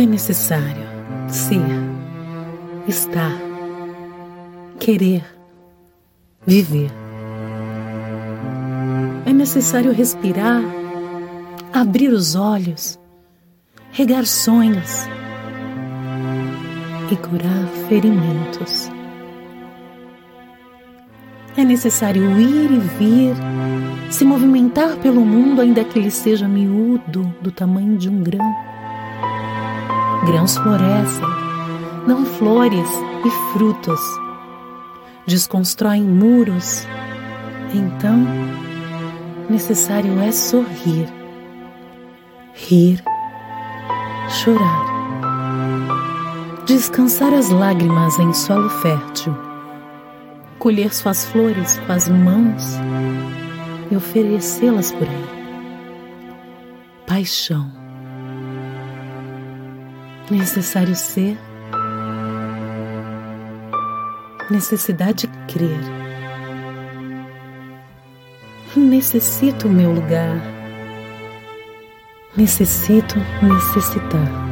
É necessário ser, estar, querer, viver. É necessário respirar, abrir os olhos, regar sonhos e curar ferimentos. É necessário ir e vir, se movimentar pelo mundo, ainda que ele seja miúdo, do tamanho de um grão. Grãos florescem, dão flores e frutos, desconstroem muros. Então, necessário é sorrir, rir, chorar, descansar as lágrimas em solo fértil colher suas flores com as mãos e oferecê-las por aí. Paixão. Necessário ser. Necessidade de crer. Necessito o meu lugar. Necessito necessitar.